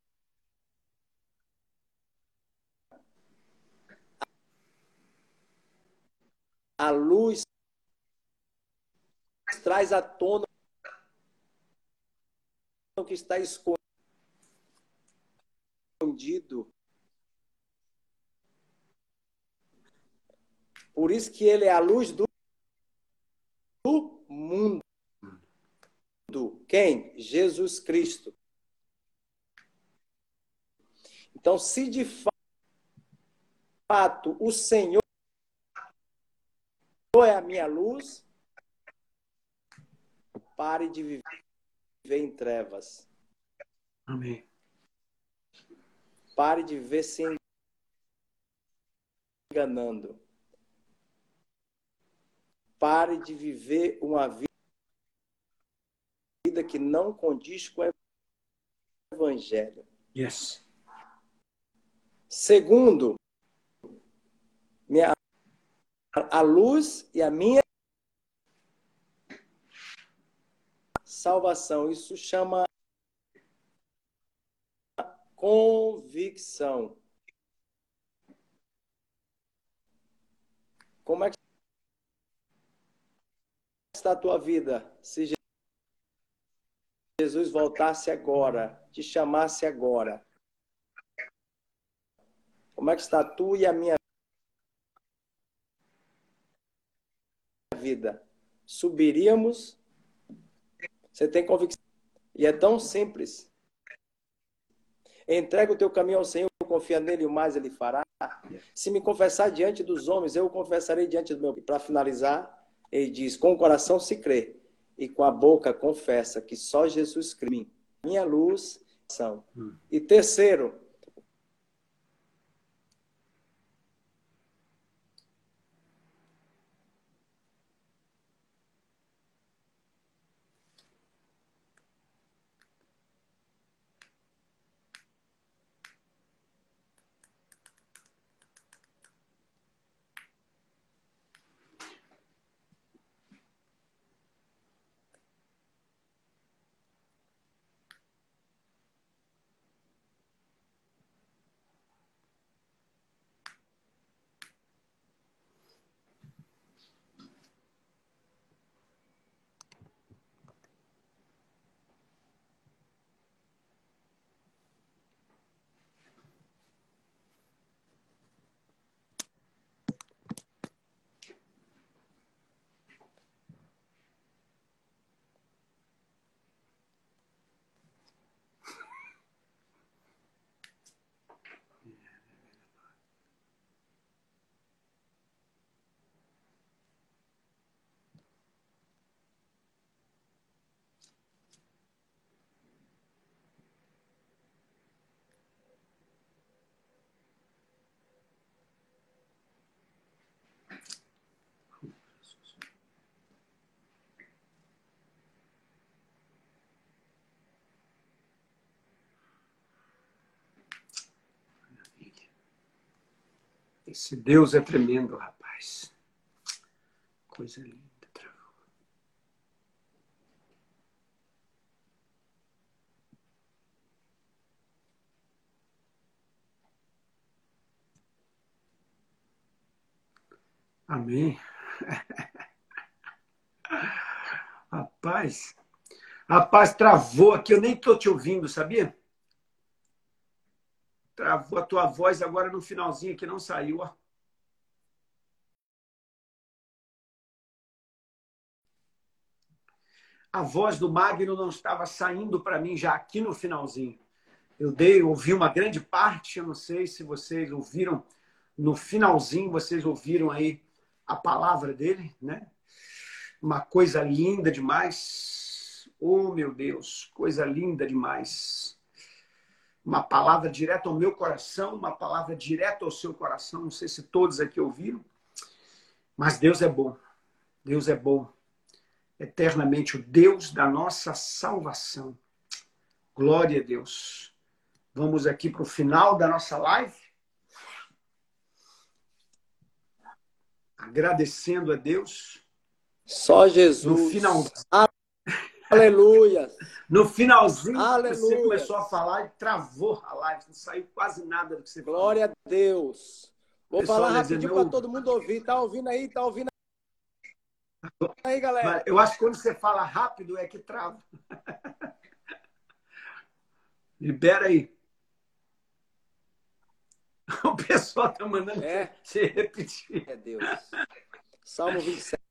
Speaker 2: A luz traz à tona o que está escondido. Por isso que ele é a luz do, do mundo. Quem? Jesus Cristo. Então, se de fato o Senhor é a minha luz, pare de viver em trevas.
Speaker 1: Amém.
Speaker 2: Pare de viver se enganando. Pare de viver uma vida que não condiz com o evangelho.
Speaker 1: Yes.
Speaker 2: Segundo, minha a luz e a minha salvação. Isso chama convicção. Como é que está a tua vida? Se Jesus voltasse agora, te chamasse agora, como é que está tu e a minha vida? Subiríamos? Você tem convicção. E é tão simples. Entrega o teu caminho ao Senhor, confia nele, o mais ele fará. Se me confessar diante dos homens, eu confessarei diante do meu. Para finalizar, ele diz: com o coração se crê e com a boca confessa que só Jesus crê. Minha luz são. Hum. E terceiro,
Speaker 1: Esse Deus é tremendo, rapaz. Coisa linda. Amém. [laughs] Rapaz, rapaz, travou aqui, eu nem estou te ouvindo, sabia? Travou a tua voz agora no finalzinho que não saiu, ó. A voz do Magno não estava saindo para mim já aqui no finalzinho. Eu dei, ouvi uma grande parte, eu não sei se vocês ouviram no finalzinho, vocês ouviram aí a palavra dele, né? Uma coisa linda demais. Oh, meu Deus, coisa linda demais uma palavra direta ao meu coração, uma palavra direta ao seu coração. Não sei se todos aqui ouviram, mas Deus é bom. Deus é bom. Eternamente o Deus da nossa salvação. Glória a Deus. Vamos aqui para o final da nossa live. Agradecendo a Deus.
Speaker 2: Só Jesus.
Speaker 1: No final.
Speaker 2: Aleluia.
Speaker 1: No finalzinho, Aleluia. você começou a falar e travou a live. Não saiu quase nada do que você
Speaker 2: falou. Glória a Deus. Vou falar rapidinho para todo mundo ouvir. Tá ouvindo aí? Tá ouvindo aí, galera?
Speaker 1: Eu acho que quando você fala rápido é que trava. [laughs] Libera aí. [laughs] O pessoal tá mandando é. você repetir.
Speaker 2: É Deus. Salmo 27.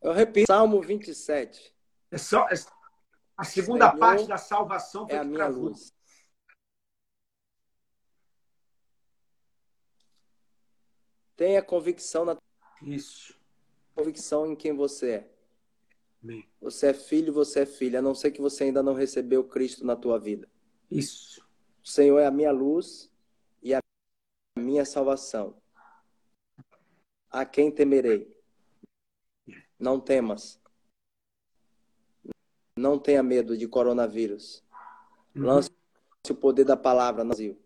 Speaker 2: Eu repito, Salmo 27.
Speaker 1: É só, é, a segunda Senhor parte da salvação
Speaker 2: foi é a minha travou. luz. Tenha convicção na
Speaker 1: Isso.
Speaker 2: Convicção em quem você é.
Speaker 1: Amém.
Speaker 2: Você é filho, você é filha, a não ser que você ainda não recebeu Cristo na tua vida.
Speaker 1: Isso.
Speaker 2: O Senhor é a minha luz e a minha salvação. A quem temerei? Não temas. Não tenha medo de coronavírus. Uhum. Lance o poder da palavra no Brasil.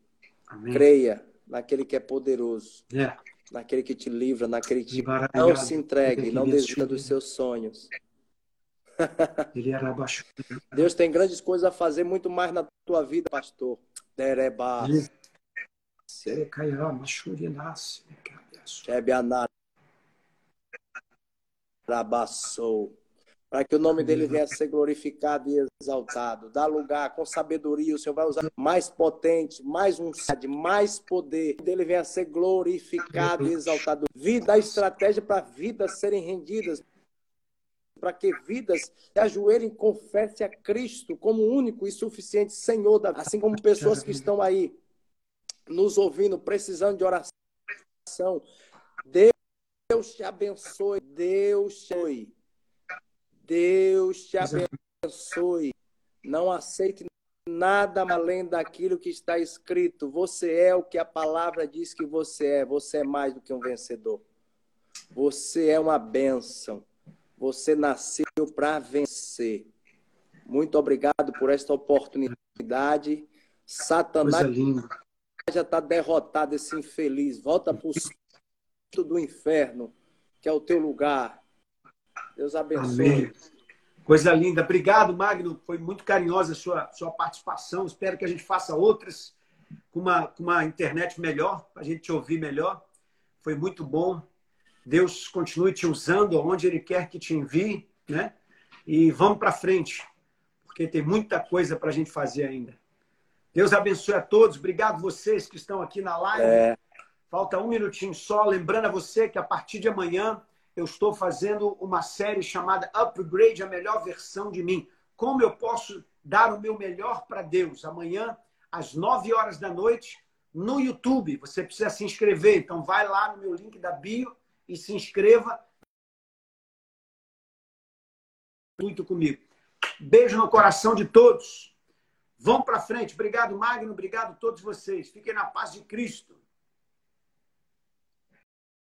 Speaker 2: Amém. Creia naquele que é poderoso.
Speaker 1: Yeah. É.
Speaker 2: Naquele que te livra, naquele que te... Não se entregue, não desista dos seus sonhos. [laughs] Deus tem grandes coisas a fazer, muito mais na tua vida, pastor. Dereba. Shebianar abaçou. Para que o nome dele venha a ser glorificado e exaltado. Dá lugar com sabedoria. O Senhor vai usar mais potente, mais um mais poder. Dele venha a ser glorificado e exaltado. Vida, estratégia para vidas serem rendidas para que vidas se ajoelhem e confessem a Cristo como único e suficiente Senhor da vida. Assim como pessoas que estão aí nos ouvindo, precisando de oração. Deus te abençoe. Deus te abençoe. Deus te abençoe. Não aceite nada além daquilo que está escrito. Você é o que a palavra diz que você é. Você é mais do que um vencedor. Você é uma bênção. Você nasceu para vencer. Muito obrigado por esta oportunidade. Satanás já está derrotado, esse infeliz. Volta para os do inferno, que é o teu lugar. Deus abençoe. Amém.
Speaker 1: Coisa linda. Obrigado, Magno. Foi muito carinhosa a sua, sua participação. Espero que a gente faça outras com uma, com uma internet melhor, para a gente te ouvir melhor. Foi muito bom. Deus continue te usando onde Ele quer que te envie, né? E vamos para frente, porque tem muita coisa para a gente fazer ainda. Deus abençoe a todos. Obrigado vocês que estão aqui na live. É. Falta um minutinho só. Lembrando a você que a partir de amanhã eu estou fazendo uma série chamada Upgrade a melhor versão de mim. Como eu posso dar o meu melhor para Deus? Amanhã, às 9 horas da noite, no YouTube. Você precisa se inscrever. Então, vai lá no meu link da bio e se inscreva. Muito comigo. Beijo no coração de todos. Vão para frente. Obrigado, Magno. Obrigado a todos vocês. Fiquem na paz de Cristo.